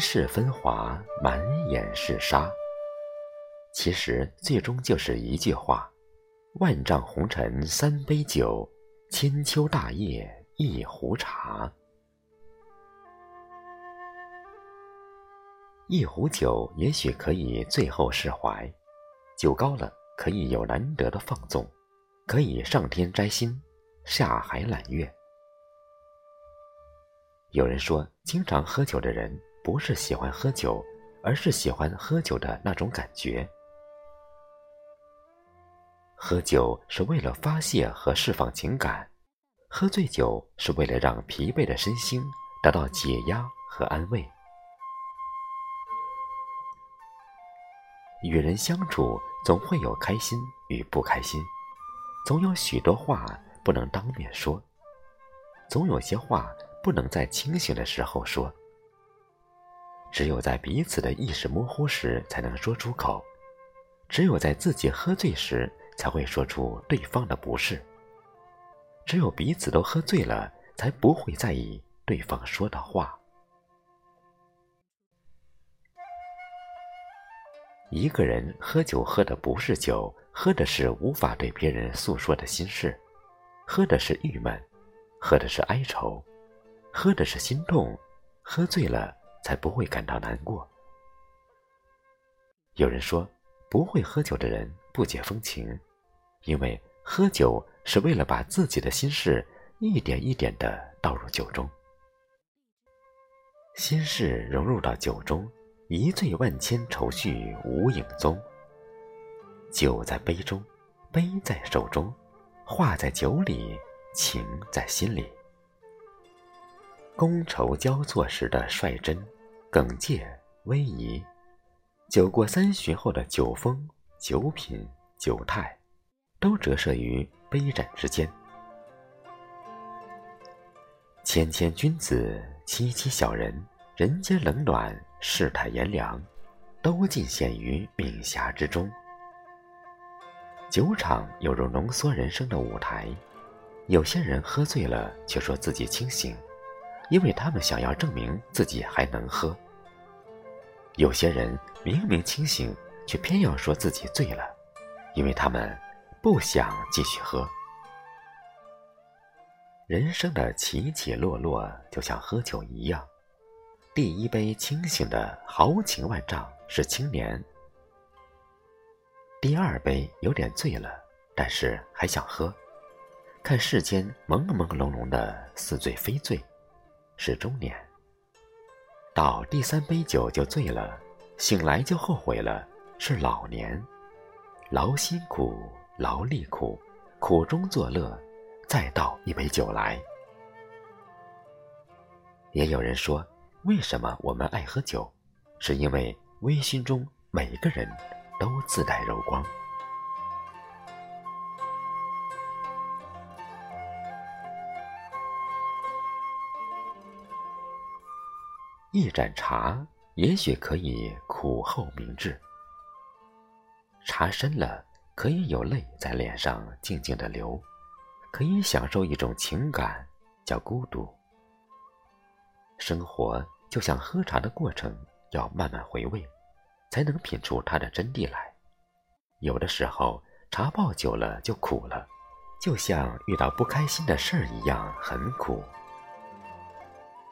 世纷华，满眼是沙。其实最终就是一句话：万丈红尘三杯酒，千秋大业一壶茶。一壶酒也许可以最后释怀，酒高了可以有难得的放纵，可以上天摘星，下海揽月。有人说，经常喝酒的人不是喜欢喝酒，而是喜欢喝酒的那种感觉。喝酒是为了发泄和释放情感，喝醉酒是为了让疲惫的身心得到解压和安慰。与人相处，总会有开心与不开心，总有许多话不能当面说，总有些话。不能在清醒的时候说，只有在彼此的意识模糊时才能说出口；只有在自己喝醉时才会说出对方的不是；只有彼此都喝醉了，才不会在意对方说的话。一个人喝酒喝的不是酒，喝的是无法对别人诉说的心事，喝的是郁闷，喝的是哀愁。喝的是心痛，喝醉了才不会感到难过。有人说，不会喝酒的人不解风情，因为喝酒是为了把自己的心事一点一点的倒入酒中，心事融入到酒中，一醉万千愁绪无影踪。酒在杯中，杯在手中，话在酒里，情在心里。觥筹交错时的率真、耿介、威仪，酒过三巡后的酒风、酒品、酒态，都折射于杯盏之间。谦谦君子，戚戚小人，人间冷暖，世态炎凉，都尽显于抿霞之中。酒场犹如浓缩人生的舞台，有些人喝醉了，却说自己清醒。因为他们想要证明自己还能喝。有些人明明清醒，却偏要说自己醉了，因为他们不想继续喝。人生的起起落落就像喝酒一样，第一杯清醒的豪情万丈是青年，第二杯有点醉了，但是还想喝，看世间朦朦胧胧的似醉非醉。是中年，倒第三杯酒就醉了，醒来就后悔了，是老年，劳心苦，劳力苦，苦中作乐，再倒一杯酒来。也有人说，为什么我们爱喝酒？是因为微醺中每个人都自带柔光。一盏茶，也许可以苦后明志。茶深了，可以有泪在脸上静静的流，可以享受一种情感，叫孤独。生活就像喝茶的过程，要慢慢回味，才能品出它的真谛来。有的时候，茶泡久了就苦了，就像遇到不开心的事儿一样，很苦。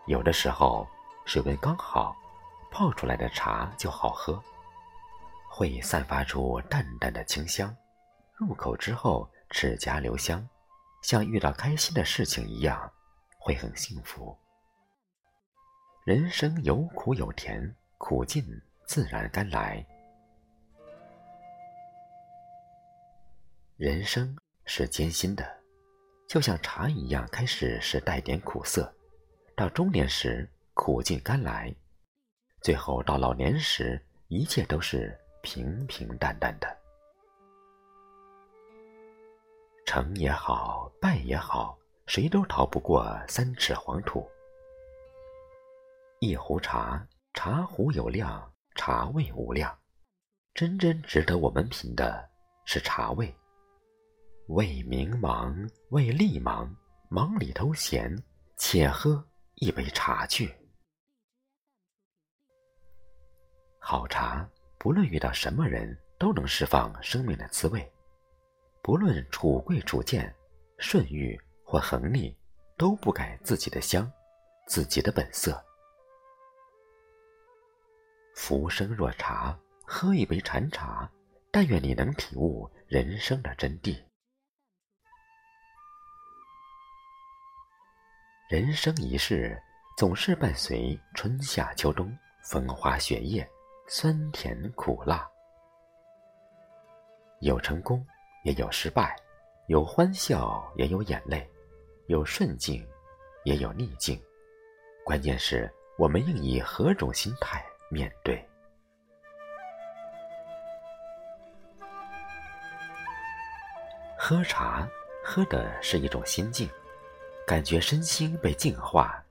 有的时候。水温刚好，泡出来的茶就好喝，会散发出淡淡的清香，入口之后齿颊留香，像遇到开心的事情一样，会很幸福。人生有苦有甜，苦尽自然甘来。人生是艰辛的，就像茶一样，开始是带点苦涩，到中年时。苦尽甘来，最后到老年时，一切都是平平淡淡的。成也好，败也好，谁都逃不过三尺黄土。一壶茶，茶壶有量，茶味无量，真真值得我们品的是茶味。为名忙，为利忙，忙里偷闲，且喝一杯茶去。好茶，不论遇到什么人，都能释放生命的滋味；不论处贵处贱，顺遇或横逆，都不改自己的香，自己的本色。浮生若茶，喝一杯禅茶，但愿你能体悟人生的真谛。人生一世，总是伴随春夏秋冬、风花雪月、酸甜苦辣，有成功，也有失败，有欢笑，也有眼泪，有顺境，也有逆境。关键是我们应以何种心态面对。喝茶，喝的是一种心境。感觉身心被净化，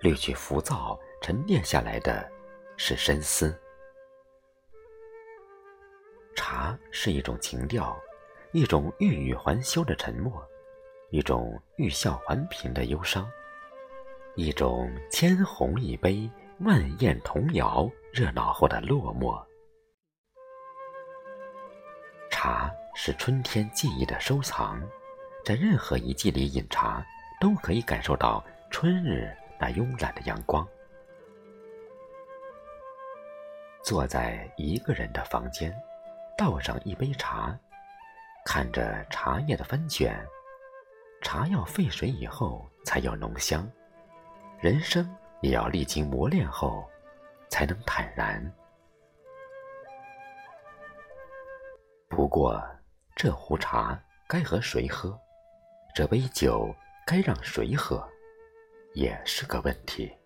滤去浮躁，沉淀下来的是深思。茶是一种情调，一种欲语还休的沉默，一种欲笑还颦的忧伤，一种千红一杯，万艳童谣热闹后的落寞。茶是春天记忆的收藏，在任何一季里饮茶。都可以感受到春日那慵懒的阳光。坐在一个人的房间，倒上一杯茶，看着茶叶的翻卷，茶要沸水以后才有浓香。人生也要历经磨练后，才能坦然。不过，这壶茶该和谁喝？这杯酒？该让谁喝，也是个问题。